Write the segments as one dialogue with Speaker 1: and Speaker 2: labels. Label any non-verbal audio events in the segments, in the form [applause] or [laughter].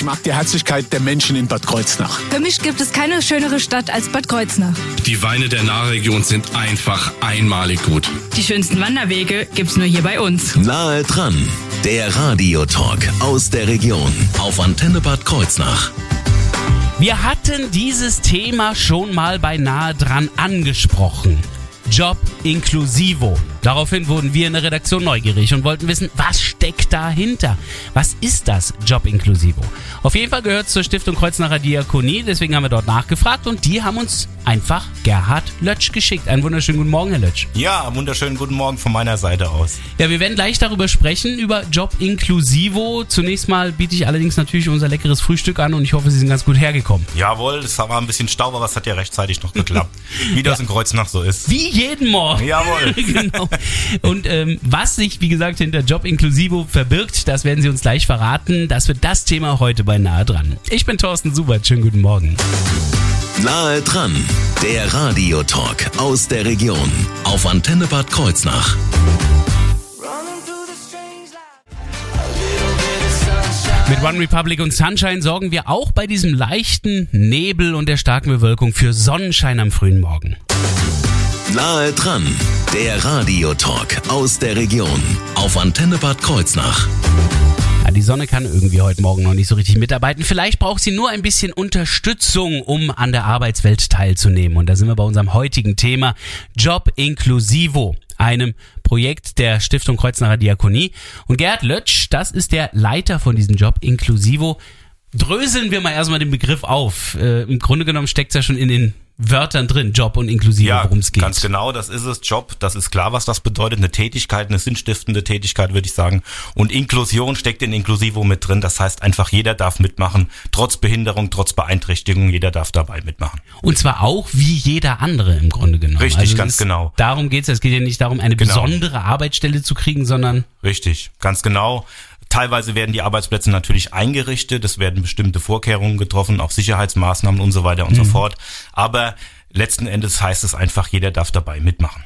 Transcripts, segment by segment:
Speaker 1: Ich mag die Herzlichkeit der Menschen in Bad Kreuznach.
Speaker 2: Für mich gibt es keine schönere Stadt als Bad Kreuznach.
Speaker 3: Die Weine der Nahregion sind einfach einmalig gut.
Speaker 4: Die schönsten Wanderwege gibt's nur hier bei uns.
Speaker 5: Nahe dran, der Radiotalk aus der Region auf Antenne Bad Kreuznach.
Speaker 6: Wir hatten dieses Thema schon mal bei nahe dran angesprochen. Job Inclusivo. Daraufhin wurden wir in der Redaktion neugierig und wollten wissen, was steckt dahinter? Was ist das Job Inclusivo? Auf jeden Fall gehört es zur Stiftung Kreuznacher Diakonie, deswegen haben wir dort nachgefragt und die haben uns einfach Gerhard Lötsch geschickt. Einen wunderschönen guten Morgen, Herr Lötsch.
Speaker 7: Ja, wunderschönen guten Morgen von meiner Seite aus.
Speaker 6: Ja, wir werden gleich darüber sprechen, über Job Inclusivo. Zunächst mal biete ich allerdings natürlich unser leckeres Frühstück an und ich hoffe, Sie sind ganz gut hergekommen.
Speaker 7: Jawohl, es war ein bisschen Staub, aber es hat ja rechtzeitig noch geklappt. Wie [laughs] das ja. in Kreuznach so ist.
Speaker 6: Wie jeden Morgen.
Speaker 7: Jawohl. [laughs]
Speaker 6: genau. [laughs] Und ähm, was sich, wie gesagt, hinter Job Inclusivo verbirgt, das werden Sie uns gleich verraten. Das wird das Thema heute bei Nahe dran. Ich bin Thorsten Subert. Schönen guten Morgen.
Speaker 5: Nahe dran, der Radiotalk aus der Region auf Antenne Bad Kreuznach.
Speaker 6: Mit One Republic und Sunshine sorgen wir auch bei diesem leichten Nebel und der starken Bewölkung für Sonnenschein am frühen Morgen.
Speaker 5: Nahe dran, der Radiotalk aus der Region auf Antenne Bad Kreuznach.
Speaker 6: Die Sonne kann irgendwie heute Morgen noch nicht so richtig mitarbeiten. Vielleicht braucht sie nur ein bisschen Unterstützung, um an der Arbeitswelt teilzunehmen. Und da sind wir bei unserem heutigen Thema Job Inclusivo, einem Projekt der Stiftung Kreuznacher Diakonie. Und Gerd Lötsch, das ist der Leiter von diesem Job Inclusivo. Dröseln wir mal erstmal den Begriff auf. Äh, Im Grunde genommen steckt es ja schon in den Wörtern drin, Job und inklusive,
Speaker 7: ja,
Speaker 6: worum es geht.
Speaker 7: Ganz genau, das ist es. Job, das ist klar, was das bedeutet. Eine Tätigkeit, eine sinnstiftende Tätigkeit, würde ich sagen. Und Inklusion steckt in Inklusivo mit drin. Das heißt einfach, jeder darf mitmachen. Trotz Behinderung, trotz Beeinträchtigung, jeder darf dabei mitmachen.
Speaker 6: Und zwar auch wie jeder andere im Grunde genommen.
Speaker 7: Richtig, also ganz genau.
Speaker 6: Darum geht es. Es geht ja nicht darum, eine genau. besondere Arbeitsstelle zu kriegen, sondern.
Speaker 7: Richtig, ganz genau. Teilweise werden die Arbeitsplätze natürlich eingerichtet, es werden bestimmte Vorkehrungen getroffen, auch Sicherheitsmaßnahmen und so weiter und mhm. so fort. Aber letzten Endes heißt es einfach, jeder darf dabei mitmachen.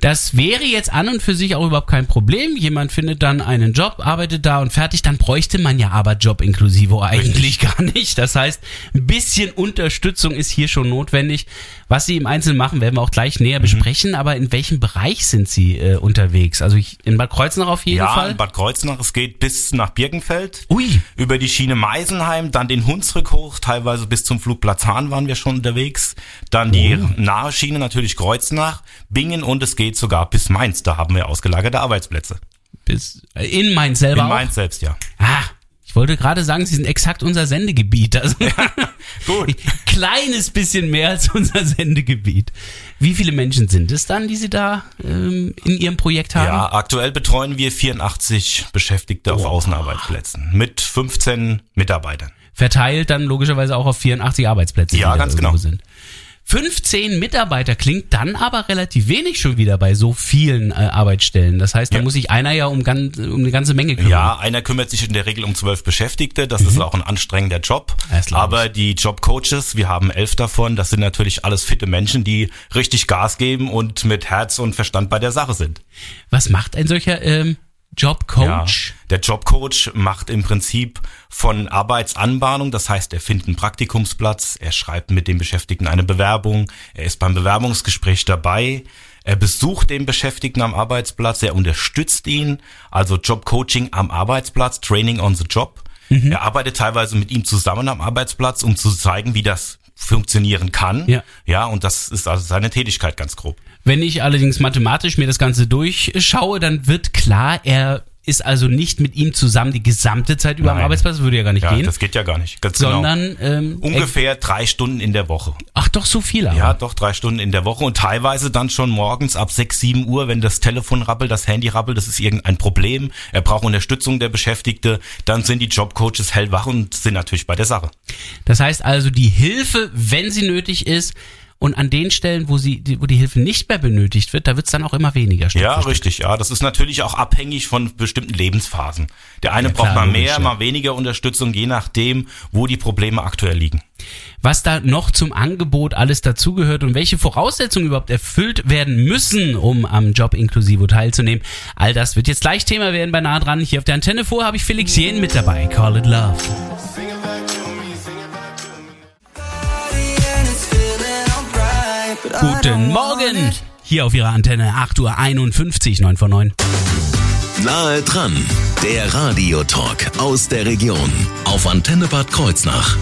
Speaker 6: Das wäre jetzt an und für sich auch überhaupt kein Problem. Jemand findet dann einen Job, arbeitet da und fertig. Dann bräuchte man ja aber Job inklusivo eigentlich [laughs] gar nicht. Das heißt, ein bisschen Unterstützung ist hier schon notwendig. Was Sie im Einzelnen machen, werden wir auch gleich näher mhm. besprechen. Aber in welchem Bereich sind Sie äh, unterwegs? Also ich, in Bad Kreuznach auf jeden
Speaker 7: ja,
Speaker 6: Fall?
Speaker 7: Ja, in Bad Kreuznach. Es geht bis nach Birkenfeld. Ui. Über die Schiene Meisenheim, dann den Hunsrück hoch. Teilweise bis zum Flugplatz Hahn waren wir schon unterwegs. Dann die oh. nahe Schiene natürlich Kreuznach, Bingen und es geht sogar bis Mainz. Da haben wir ausgelagerte Arbeitsplätze.
Speaker 6: Bis äh, in Mainz selber?
Speaker 7: In Mainz auch? selbst, ja.
Speaker 6: Ah, ich wollte gerade sagen, sie sind exakt unser Sendegebiet. Also ja, [laughs]
Speaker 7: gut.
Speaker 6: kleines bisschen mehr als unser Sendegebiet. Wie viele Menschen sind es dann, die Sie da ähm, in Ihrem Projekt haben?
Speaker 7: Ja, aktuell betreuen wir 84 Beschäftigte oh. auf Außenarbeitsplätzen mit 15 Mitarbeitern.
Speaker 6: Verteilt dann logischerweise auch auf 84 Arbeitsplätze.
Speaker 7: Ja, ganz genau. Sind.
Speaker 6: 15 Mitarbeiter klingt dann aber relativ wenig schon wieder bei so vielen äh, Arbeitsstellen. Das heißt, da ja. muss sich einer ja um, ganz, um eine ganze Menge kümmern.
Speaker 7: Ja, einer kümmert sich in der Regel um zwölf Beschäftigte. Das mhm. ist auch ein anstrengender Job. Aber die Jobcoaches, wir haben elf davon, das sind natürlich alles fitte Menschen, die richtig Gas geben und mit Herz und Verstand bei der Sache sind.
Speaker 6: Was macht ein solcher ähm, Jobcoach?
Speaker 7: Ja, der Jobcoach macht im Prinzip von Arbeitsanbahnung, das heißt, er findet einen Praktikumsplatz, er schreibt mit dem Beschäftigten eine Bewerbung, er ist beim Bewerbungsgespräch dabei, er besucht den Beschäftigten am Arbeitsplatz, er unterstützt ihn, also Jobcoaching am Arbeitsplatz, Training on the Job. Mhm. Er arbeitet teilweise mit ihm zusammen am Arbeitsplatz, um zu zeigen, wie das funktionieren kann. Ja. ja, und das ist also seine Tätigkeit ganz grob.
Speaker 6: Wenn ich allerdings mathematisch mir das Ganze durchschaue, dann wird klar, er ist also nicht mit ihm zusammen die gesamte Zeit über Nein. am Arbeitsplatz, würde ja gar nicht
Speaker 7: ja,
Speaker 6: gehen.
Speaker 7: Das geht ja gar nicht.
Speaker 6: Ganz genau. sondern genau. ähm,
Speaker 7: ungefähr drei Stunden in der Woche.
Speaker 6: Ach doch, so viel aber.
Speaker 7: Ja, doch drei Stunden in der Woche und teilweise dann schon morgens ab sechs, sieben Uhr, wenn das Telefon rappelt, das Handy rappelt, das ist irgendein Problem. Er braucht Unterstützung der Beschäftigte. Dann sind die Jobcoaches hellwach und sind natürlich bei der Sache.
Speaker 6: Das heißt also, die Hilfe, wenn sie nötig ist, und an den Stellen, wo sie, wo die Hilfe nicht mehr benötigt wird, da wird es dann auch immer weniger.
Speaker 7: Stück ja, richtig. Ja, das ist natürlich auch abhängig von bestimmten Lebensphasen. Der eine ja, braucht klar, mal mehr, logisch, mal weniger Unterstützung, je nachdem, wo die Probleme aktuell liegen.
Speaker 6: Was da noch zum Angebot alles dazugehört und welche Voraussetzungen überhaupt erfüllt werden müssen, um am Job Inklusivo teilzunehmen, all das wird jetzt gleich Thema werden bei nah dran. Hier auf der Antenne vor habe ich Felix Jen mit dabei. Call it Love. Guten Morgen! Hier auf Ihrer Antenne 8.51 Uhr, 9 von 9.
Speaker 5: Nahe dran, der Radiotalk aus der Region auf Antenne Bad Kreuznach.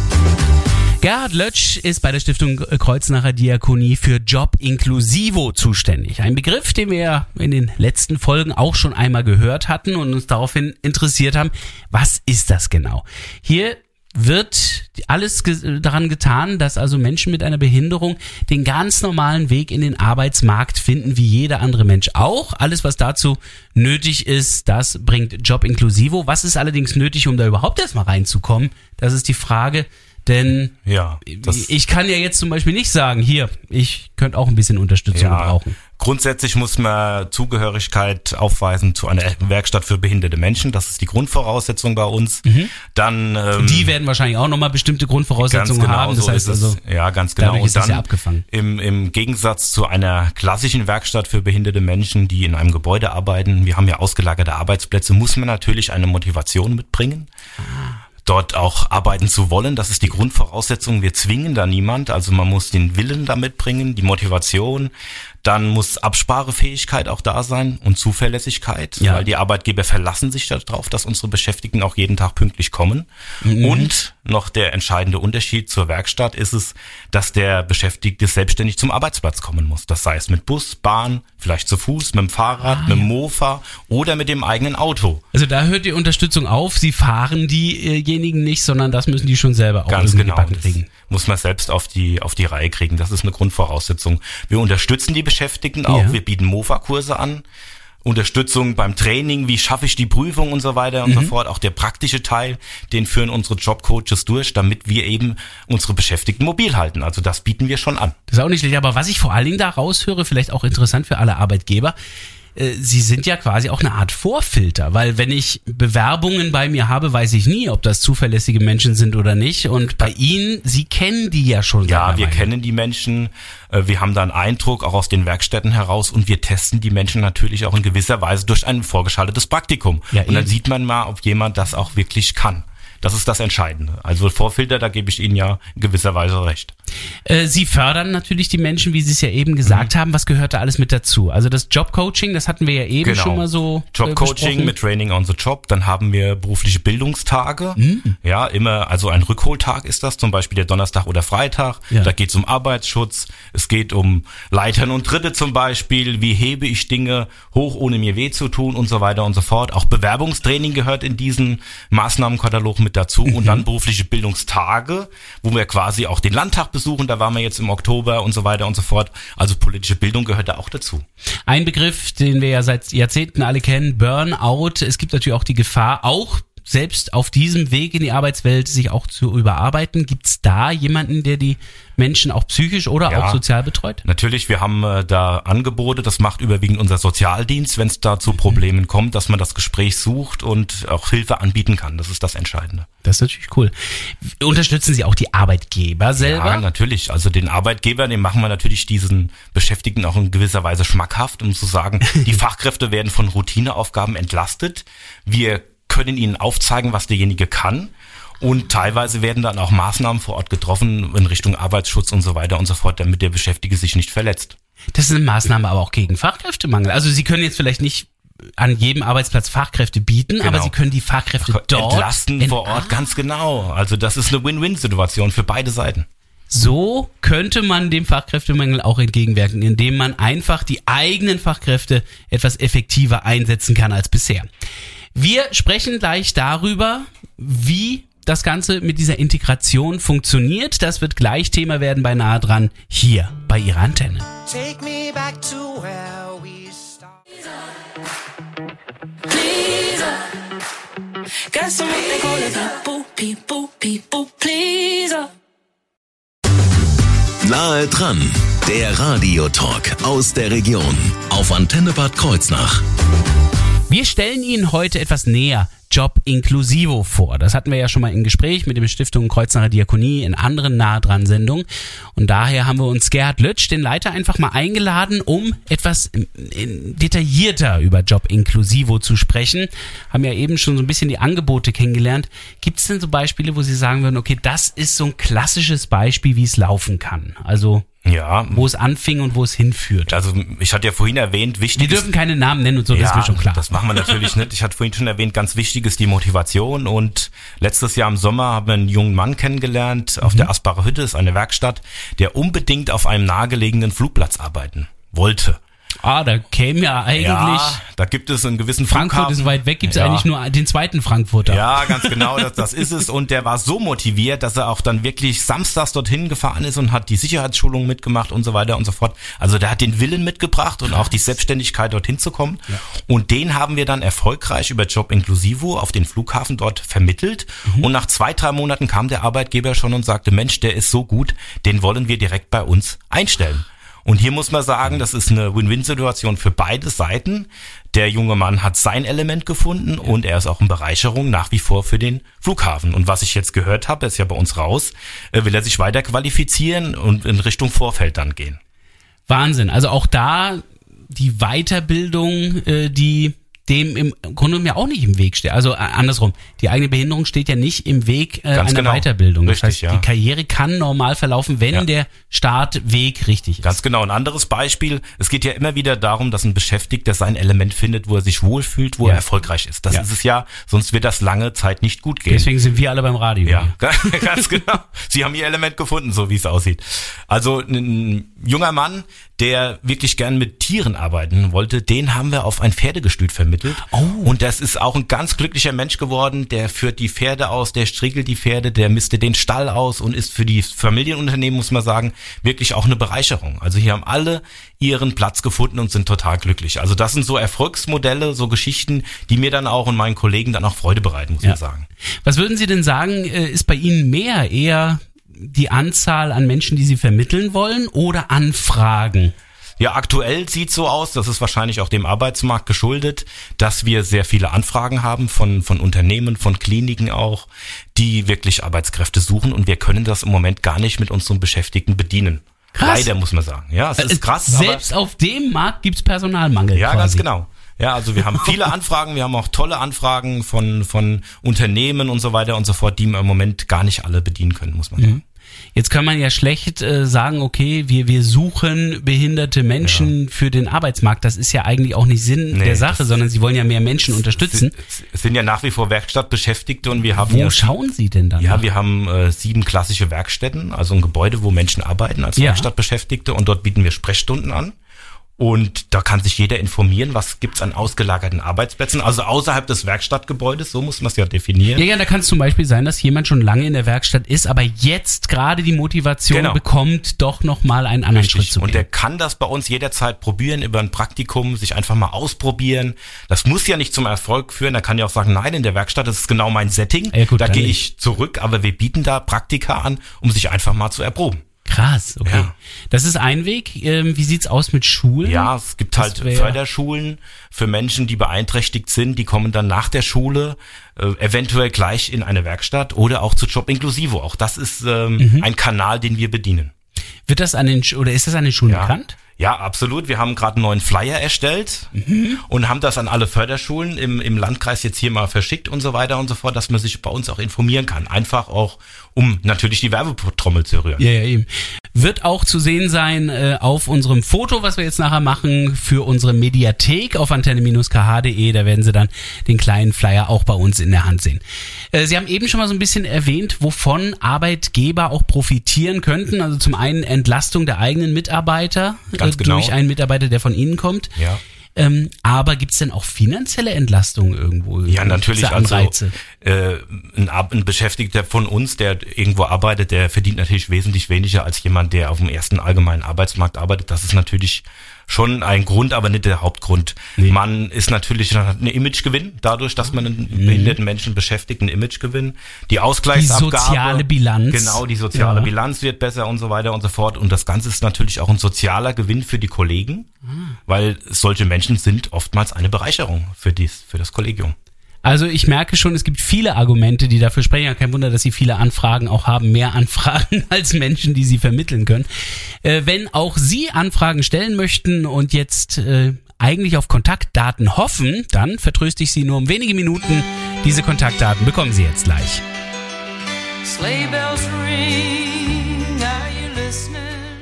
Speaker 6: Gerhard Lötsch ist bei der Stiftung Kreuznacher Diakonie für Job Inclusivo zuständig. Ein Begriff, den wir in den letzten Folgen auch schon einmal gehört hatten und uns daraufhin interessiert haben. Was ist das genau? Hier wird alles ge daran getan, dass also Menschen mit einer Behinderung den ganz normalen Weg in den Arbeitsmarkt finden, wie jeder andere Mensch auch. Alles, was dazu nötig ist, das bringt Job Inclusivo. Was ist allerdings nötig, um da überhaupt erstmal reinzukommen? Das ist die Frage. Denn
Speaker 7: Ja, das-
Speaker 6: ich kann ja jetzt zum Beispiel nicht sagen, hier, ich könnte auch ein bisschen Unterstützung gebrauchen.
Speaker 7: Grundsätzlich muss man Zugehörigkeit aufweisen zu einer Werkstatt für behinderte Menschen. Das ist die Grundvoraussetzung bei uns. Dann ähm,
Speaker 6: Mhm. Die werden wahrscheinlich auch nochmal bestimmte Grundvoraussetzungen haben. Das
Speaker 7: so
Speaker 6: heißt
Speaker 7: ist es.
Speaker 6: also,
Speaker 7: ja, ganz genau.
Speaker 6: ist
Speaker 7: Und
Speaker 6: es ja abgefangen.
Speaker 7: Im, Im Gegensatz zu einer klassischen Werkstatt für behinderte Menschen, die in einem Gebäude arbeiten, wir haben ja ausgelagerte Arbeitsplätze, muss man natürlich eine Motivation mitbringen. Dort auch arbeiten zu wollen, das ist die Grundvoraussetzung. Wir zwingen da niemand, also man muss den Willen da mitbringen, die Motivation. Dann muss Absparefähigkeit auch da sein und Zuverlässigkeit,
Speaker 6: Ja.
Speaker 7: weil die Arbeitgeber verlassen sich darauf, dass unsere Beschäftigten auch jeden Tag pünktlich kommen.
Speaker 6: Mhm.
Speaker 7: Und noch der entscheidende Unterschied zur Werkstatt ist es, dass der Beschäftigte selbstständig zum Arbeitsplatz kommen muss. Das sei es mit Bus, Bahn, vielleicht zu Fuß, mit dem Fahrrad,
Speaker 6: Ah,
Speaker 7: mit dem Mofa oder mit dem eigenen Auto.
Speaker 6: Also da hört die Unterstützung auf. Sie fahren diejenigen nicht, sondern das müssen die schon selber auch
Speaker 7: Ganz genau. muss man selbst auf die, auf die Reihe kriegen. Das ist eine Grundvoraussetzung. Wir unterstützen die Beschäftigten auch.
Speaker 6: Ja.
Speaker 7: Wir bieten Mofa-Kurse an. Unterstützung beim Training, wie schaffe ich die Prüfung und so weiter und so
Speaker 6: Mhm.
Speaker 7: fort. Auch der praktische Teil, den führen unsere Jobcoaches durch, damit wir eben unsere Beschäftigten mobil halten. Also das bieten wir schon an.
Speaker 6: Das ist auch nicht schlecht. Aber was ich vor allen Dingen da raushöre, vielleicht auch interessant für alle Arbeitgeber, äh, Sie sind ja quasi auch eine Art Vorfilter, weil wenn ich Bewerbungen bei mir habe, weiß ich nie, ob das zuverlässige Menschen sind oder nicht. Und bei Ihnen, Sie kennen die ja schon.
Speaker 7: Ja, wir kennen die Menschen, äh, wir haben da einen Eindruck auch aus den Werkstätten heraus und wir testen die Menschen natürlich auch in gewisser Weise durch ein vorgeschaltetes Praktikum.
Speaker 6: Ja,
Speaker 7: und dann
Speaker 6: eben.
Speaker 7: sieht man mal, ob jemand das auch wirklich kann. Das ist das Entscheidende. Also Vorfilter, da gebe ich Ihnen ja in gewisser Weise recht.
Speaker 6: Äh, Sie fördern natürlich die Menschen, wie Sie es ja eben gesagt
Speaker 7: Mhm.
Speaker 6: haben. Was gehört da alles mit dazu? Also das Jobcoaching, das hatten wir ja eben schon mal so. äh,
Speaker 7: Genau. Jobcoaching mit Training on the Job. Dann haben wir berufliche Bildungstage.
Speaker 6: Mhm.
Speaker 7: Ja, immer, also ein Rückholtag ist das, zum Beispiel der Donnerstag oder Freitag.
Speaker 6: Ja.
Speaker 7: Da geht es um Arbeitsschutz. Es geht um Leitern und Tritte zum Beispiel. Wie hebe ich Dinge hoch, ohne mir weh zu tun und so weiter und so fort. Auch Bewerbungstraining gehört in diesen Maßnahmenkatalog mit dazu. Und
Speaker 6: Mhm.
Speaker 7: dann berufliche Bildungstage, wo wir quasi auch den Landtag besuchen. Da waren wir jetzt im Oktober und so weiter und so fort. Also politische Bildung gehört da auch dazu.
Speaker 6: Ein Begriff, den wir ja seit Jahrzehnten alle kennen, Burnout. Es gibt natürlich auch die Gefahr, auch selbst auf diesem Weg in die Arbeitswelt sich auch zu überarbeiten. Gibt es da jemanden, der die Menschen auch psychisch oder
Speaker 7: Ja.
Speaker 6: auch sozial betreut?
Speaker 7: Natürlich, wir haben äh, da Angebote, das macht überwiegend unser Sozialdienst, wenn es da zu Problemen kommt, dass man das Gespräch sucht und auch Hilfe anbieten kann. Das ist das Entscheidende.
Speaker 6: Das ist natürlich cool. Unterstützen Sie auch die Arbeitgeber selber?
Speaker 7: Ja, natürlich. Also den Arbeitgeber, den machen wir natürlich diesen Beschäftigten auch in gewisser Weise schmackhaft, um zu sagen, [laughs] die Fachkräfte werden von Routineaufgaben entlastet. Wir können ihnen aufzeigen, was derjenige kann. Und teilweise werden dann auch Maßnahmen vor Ort getroffen in Richtung Arbeitsschutz und so weiter und so fort, damit der Beschäftigte sich nicht verletzt.
Speaker 6: Das ist eine Maßnahme aber auch gegen Fachkräftemangel. Also Sie können jetzt vielleicht nicht an jedem Arbeitsplatz Fachkräfte bieten, aber
Speaker 7: Genau.
Speaker 6: Sie können die Fachkräfte dort
Speaker 7: entlasten
Speaker 6: ent-
Speaker 7: vor Ort, ganz genau. Also das ist eine Win-Win-Situation für beide Seiten.
Speaker 6: So könnte man dem Fachkräftemangel auch entgegenwirken, indem man einfach die eigenen Fachkräfte etwas effektiver einsetzen kann als bisher. Wir sprechen gleich darüber, wie das Ganze mit dieser Integration funktioniert. Das wird gleich Thema werden bei Nahe dran hier bei Ihrer Antenne.
Speaker 8: Take me back to where we started.
Speaker 9: please. Got some what they call a people, people, people, please.
Speaker 5: Nahe dran, der Radiotalk aus der Region auf Antenne Bad Kreuznach.
Speaker 6: Wir stellen Ihnen heute etwas näher Job Inclusivo vor. Das hatten wir ja schon mal im Gespräch mit dem Stiftung Kreuznacher Diakonie in anderen nahe dran Sendungen. Und daher haben wir uns Gerhard Lötsch, den Leiter, einfach mal eingeladen, um etwas detaillierter über Job Inclusivo zu sprechen. Haben ja eben schon so ein bisschen die Angebote kennengelernt. Gibt es denn so Beispiele, wo Sie sagen würden, okay, das ist so ein klassisches Beispiel, wie es laufen kann? Also
Speaker 7: Ja,
Speaker 6: wo es anfing und wo es hinführt.
Speaker 7: also ich hatte ja vorhin erwähnt, wichtig
Speaker 6: Wir dürfen keine Namen nennen und so, das ist mir schon klar.
Speaker 7: Das machen wir natürlich nicht. Ich hatte vorhin schon erwähnt, ganz wichtig ist die Motivation. Und letztes Jahr im Sommer haben wir einen jungen Mann kennengelernt auf
Speaker 6: Mhm.
Speaker 7: der Asbacher Hütte, ist eine Werkstatt, der unbedingt auf einem nahegelegenen Flugplatz arbeiten wollte.
Speaker 6: Ah, da käme ja eigentlich.
Speaker 7: Ja, da gibt es einen gewissen
Speaker 6: Frankfurt
Speaker 7: Flughafen.
Speaker 6: ist weit weg, gibt's
Speaker 7: Ja.
Speaker 6: eigentlich nur den zweiten Frankfurter.
Speaker 7: Ja, ganz genau, das, das ist es. Und der war so motiviert, dass er auch dann wirklich samstags dorthin gefahren ist und hat die Sicherheitsschulung mitgemacht und so weiter und so fort. Also der hat den Willen mitgebracht und auch die Selbstständigkeit dorthin zu kommen. Und den haben wir dann erfolgreich über Job Inclusivo auf den Flughafen dort vermittelt. Und nach zwei, drei Monaten kam der Arbeitgeber schon und sagte, Mensch, der ist so gut, den wollen wir direkt bei uns einstellen. Und hier muss man sagen, das ist eine Win-Win-Situation für beide Seiten. Der junge Mann hat sein Element gefunden und er ist auch eine Bereicherung nach wie vor für den Flughafen. Und was ich jetzt gehört habe, ist ja bei uns raus, äh, will er sich weiter qualifizieren und in Richtung Vorfeld dann gehen.
Speaker 6: Wahnsinn. Also auch da die Weiterbildung, äh, die dem im Grunde genommen ja auch nicht im Weg steht. Also äh, andersrum, die eigene Behinderung steht ja nicht im Weg äh,
Speaker 7: Ganz
Speaker 6: einer
Speaker 7: genau.
Speaker 6: Weiterbildung. Das
Speaker 7: Richtig,
Speaker 6: heißt,
Speaker 7: ja.
Speaker 6: die Karriere kann normal verlaufen, wenn
Speaker 7: Ja.
Speaker 6: der Startweg richtig ist.
Speaker 7: Ganz genau. Ein anderes Beispiel. Es geht ja immer wieder darum, dass ein Beschäftigter sein Element findet, wo er sich wohlfühlt, wo
Speaker 6: Ja.
Speaker 7: er erfolgreich ist. Das ist es ja. Sonst wird das lange Zeit nicht gut gehen.
Speaker 6: Deswegen sind wir alle beim Radio.
Speaker 7: Ja, [laughs] ganz genau. Sie haben ihr Element gefunden, so wie es aussieht. Also ein junger Mann, der wirklich gern mit Tieren arbeiten wollte, den haben wir auf ein Pferdegestüt vermittelt.
Speaker 6: Oh.
Speaker 7: Und das ist auch ein ganz glücklicher Mensch geworden. Der führt die Pferde aus, der striegelt die Pferde, der mistet den Stall aus und ist für die Familienunternehmen, muss man sagen, wirklich auch eine Bereicherung. Also hier haben alle ihren Platz gefunden und sind total glücklich. Also das sind so Erfolgsmodelle, so Geschichten, die mir dann auch und meinen Kollegen dann auch Freude bereiten, muss
Speaker 6: Ja.
Speaker 7: man sagen.
Speaker 6: Was würden Sie denn sagen, äh, ist bei Ihnen mehr eher die Anzahl an Menschen, die Sie vermitteln wollen oder Anfragen?
Speaker 7: Ja, aktuell sieht so aus, das ist wahrscheinlich auch dem Arbeitsmarkt geschuldet, dass wir sehr viele Anfragen haben von, von Unternehmen, von Kliniken auch, die wirklich Arbeitskräfte suchen und wir können das im Moment gar nicht mit unseren Beschäftigten bedienen.
Speaker 6: Krass.
Speaker 7: Leider muss man sagen. Ja, es ist krass.
Speaker 6: Selbst auf dem Markt gibt's Personalmangel.
Speaker 7: ja,
Speaker 6: quasi.
Speaker 7: ganz genau. Ja, also wir haben viele [laughs] Anfragen, wir haben auch tolle Anfragen von, von Unternehmen und so weiter und so fort, die wir im Moment gar nicht alle bedienen können, muss man sagen.
Speaker 6: Jetzt kann man ja schlecht äh, sagen, okay, wir, wir suchen behinderte Menschen für den Arbeitsmarkt. Das ist ja eigentlich auch nicht Sinn
Speaker 7: Nee,
Speaker 6: der Sache, sondern sie wollen ja mehr Menschen unterstützen.
Speaker 7: Es es sind ja nach wie vor Werkstattbeschäftigte und wir haben
Speaker 6: Wo
Speaker 7: ja
Speaker 6: schauen Sie denn dann?
Speaker 7: Ja, wir haben äh, sieben klassische Werkstätten, also ein Gebäude, wo Menschen arbeiten als
Speaker 6: Ja.
Speaker 7: Werkstattbeschäftigte und dort bieten wir Sprechstunden an. Und da kann sich jeder informieren, was gibt's an ausgelagerten Arbeitsplätzen, also außerhalb des Werkstattgebäudes, so muss man es ja definieren.
Speaker 6: Ja, ja, da kann es zum Beispiel sein, dass jemand schon lange in der Werkstatt ist, aber jetzt gerade die Motivation
Speaker 7: Genau.
Speaker 6: bekommt, doch nochmal einen anderen Schritt
Speaker 7: Richtig.
Speaker 6: zu
Speaker 7: Und
Speaker 6: gehen.
Speaker 7: der kann das bei uns jederzeit probieren über ein Praktikum, sich einfach mal ausprobieren. Das muss ja nicht zum Erfolg führen. Er kann ja auch sagen, nein, in der Werkstatt, das ist genau mein Setting.
Speaker 6: Ja, gut,
Speaker 7: da gehe ich zurück, aber wir bieten da Praktika an, um sich einfach mal zu erproben.
Speaker 6: Krass, okay.
Speaker 7: Ja.
Speaker 6: Das ist ein Weg. Ähm, wie sieht's aus mit Schulen?
Speaker 7: Ja, es gibt
Speaker 6: Das
Speaker 7: halt
Speaker 6: wär-
Speaker 7: Förderschulen für Menschen, die beeinträchtigt sind. Die kommen dann nach der Schule äh, eventuell gleich in eine Werkstatt oder auch zu Job Inclusivo. Auch das ist ähm,
Speaker 6: Mhm.
Speaker 7: ein Kanal, den wir bedienen.
Speaker 6: Wird das an den oder ist das an den Schulen bekannt?
Speaker 7: Ja, absolut. Wir haben gerade einen neuen Flyer erstellt
Speaker 6: Mhm.
Speaker 7: und haben das an alle Förderschulen im, im Landkreis jetzt hier mal verschickt und so weiter und so fort, dass man sich bei uns auch informieren kann. Einfach auch, um natürlich die Werbetrommel zu rühren.
Speaker 6: Ja, ja, eben. Wird auch zu sehen sein äh, auf unserem Foto, was wir jetzt nachher machen, für unsere Mediathek auf antenne-kh.de. Da werden Sie dann den kleinen Flyer auch bei uns in der Hand sehen. Äh, Sie haben eben schon mal so ein bisschen erwähnt, wovon Arbeitgeber auch profitieren könnten. Also zum einen Entlastung der eigenen Mitarbeiter äh,
Speaker 7: genau.
Speaker 6: durch einen Mitarbeiter, der von Ihnen kommt.
Speaker 7: Ja.
Speaker 6: Ähm, aber gibt's denn auch finanzielle Entlastungen irgendwo?
Speaker 7: Ja, natürlich. Also
Speaker 6: Anreize?
Speaker 7: äh, ein, ein Beschäftigter von uns, der irgendwo arbeitet, der verdient natürlich wesentlich weniger als jemand, der auf dem ersten allgemeinen Arbeitsmarkt arbeitet. Das ist natürlich schon ein Grund, aber nicht der Hauptgrund. Man ist natürlich einen Imagegewinn, dadurch, dass man einen behinderten Menschen beschäftigt, einen Imagegewinn. Die Ausgleichsabgabe.
Speaker 6: Die soziale Bilanz.
Speaker 7: Genau, die soziale
Speaker 6: Ja.
Speaker 7: Bilanz wird besser und so weiter und so fort. Und das Ganze ist natürlich auch ein sozialer Gewinn für die Kollegen,
Speaker 6: Ah.
Speaker 7: weil solche Menschen sind oftmals eine Bereicherung für, dies, für das Kollegium.
Speaker 6: Also ich merke schon, es gibt viele Argumente, die dafür sprechen. Ja, kein Wunder, dass Sie viele Anfragen auch haben, mehr Anfragen [laughs] als Menschen, die Sie vermitteln können. Äh, wenn auch Sie Anfragen stellen möchten und jetzt äh, eigentlich auf Kontaktdaten hoffen, dann vertröste ich Sie nur um wenige Minuten. Diese Kontaktdaten bekommen Sie jetzt gleich.
Speaker 9: Sleigh bells ring, are you listening?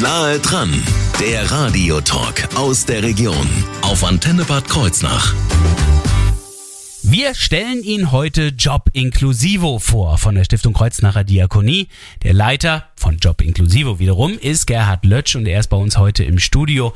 Speaker 5: Nahe dran, der Radiotalk aus der Region auf Antenne Bad Kreuznach.
Speaker 6: Wir stellen Ihnen heute Job Inclusivo vor von der Stiftung Kreuznacher Diakonie. Der Leiter von Job Inclusivo wiederum ist Gerhard Lötsch und er ist bei uns heute im Studio.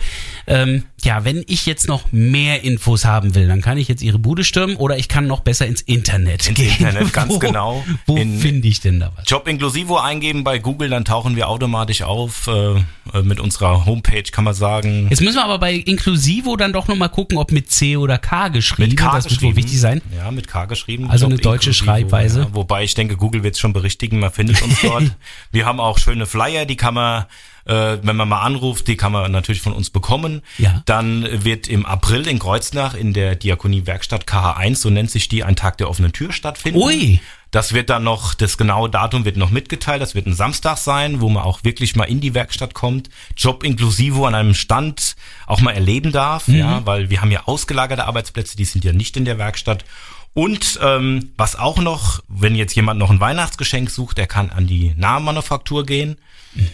Speaker 6: Ähm, ja, wenn ich jetzt noch mehr Infos haben will, dann kann ich jetzt Ihre Bude stürmen oder ich kann noch besser ins Internet
Speaker 7: Ins
Speaker 6: gehen.
Speaker 7: Internet, ganz
Speaker 6: wo,
Speaker 7: genau.
Speaker 6: Wo
Speaker 7: In-
Speaker 6: finde ich denn da was?
Speaker 7: Job Inclusivo eingeben bei Google, dann tauchen wir automatisch auf äh, äh, mit unserer Homepage, kann man sagen.
Speaker 6: Jetzt müssen wir aber bei Inclusivo dann doch nochmal gucken, ob mit C oder K geschrieben.
Speaker 7: Mit K
Speaker 6: das wird wohl
Speaker 7: geschrieben.
Speaker 6: wichtig sein.
Speaker 7: Ja, mit K geschrieben.
Speaker 6: Also
Speaker 7: Job
Speaker 6: eine deutsche
Speaker 7: Inclusivo,
Speaker 6: Schreibweise.
Speaker 7: Ja, wobei ich denke, Google wird es schon berichtigen, man findet uns [laughs] dort. Wir haben auch schöne Flyer, die kann man, äh, wenn man mal anruft, die kann man natürlich von uns bekommen.
Speaker 6: Ja.
Speaker 7: Dann wird im April in Kreuznach in der Diakonie-Werkstatt KH1, so nennt sich die, ein Tag der offenen Tür stattfinden.
Speaker 6: Ui.
Speaker 7: Das wird dann noch, das genaue Datum wird noch mitgeteilt. Das wird ein Samstag sein, wo man auch wirklich mal in die Werkstatt kommt, Job inklusive an einem Stand auch mal erleben darf, ja, weil wir haben ja ausgelagerte Arbeitsplätze, die sind ja nicht in der Werkstatt. Und ähm, was auch noch, wenn jetzt jemand noch ein Weihnachtsgeschenk sucht, der kann an die Nahmanufaktur gehen.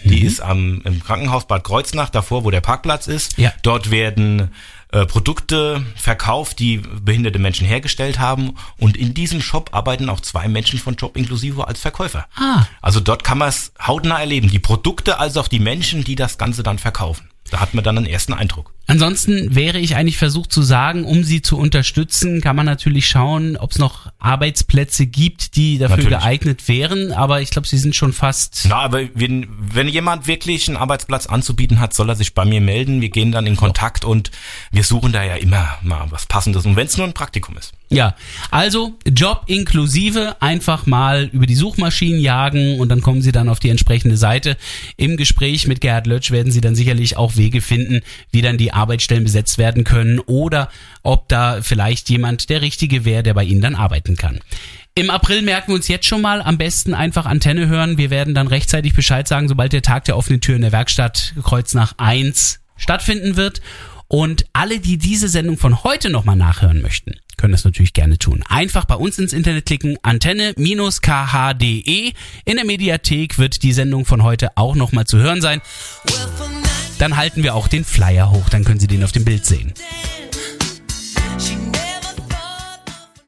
Speaker 7: Die ist am im Krankenhaus Bad Kreuznach, davor, wo der Parkplatz ist.
Speaker 6: Ja.
Speaker 7: Dort werden äh, Produkte verkauft, die behinderte Menschen hergestellt haben. Und in diesem Shop arbeiten auch zwei Menschen von Job Inclusivo als Verkäufer.
Speaker 6: Ah.
Speaker 7: Also dort kann man es hautnah erleben. Die Produkte als auch die Menschen, die das Ganze dann verkaufen. Da hat man dann einen ersten Eindruck.
Speaker 6: Ansonsten wäre ich eigentlich versucht zu sagen, um sie zu unterstützen, kann man natürlich schauen, ob es noch Arbeitsplätze gibt, die dafür
Speaker 7: Natürlich.
Speaker 6: geeignet wären. Aber ich glaube, sie sind schon fast.
Speaker 7: Na, aber wenn, wenn jemand wirklich einen Arbeitsplatz anzubieten hat, soll er sich bei mir melden. Wir gehen dann in Kontakt und wir suchen da ja immer mal was Passendes. Und wenn es nur ein Praktikum ist.
Speaker 6: Ja, also Job inklusive, einfach mal über die Suchmaschinen jagen und dann kommen Sie dann auf die entsprechende Seite. Im Gespräch mit Gerhard Lötsch werden Sie dann sicherlich auch Wege finden, wie dann die Arbeitsstellen besetzt werden können oder ob da vielleicht jemand der Richtige wäre, der bei Ihnen dann arbeiten kann. Im April merken wir uns jetzt schon mal, am besten einfach Antenne hören. Wir werden dann rechtzeitig Bescheid sagen, sobald der Tag der offenen Tür in der Werkstatt Kreuznach 1 stattfinden wird. Und alle, die diese Sendung von heute nochmal nachhören möchten, können das natürlich gerne tun. Einfach bei uns ins Internet klicken, antenne-kh.de. In der Mediathek wird die Sendung von heute auch nochmal zu hören sein. Dann halten wir auch den Flyer hoch, dann können Sie den auf dem Bild sehen.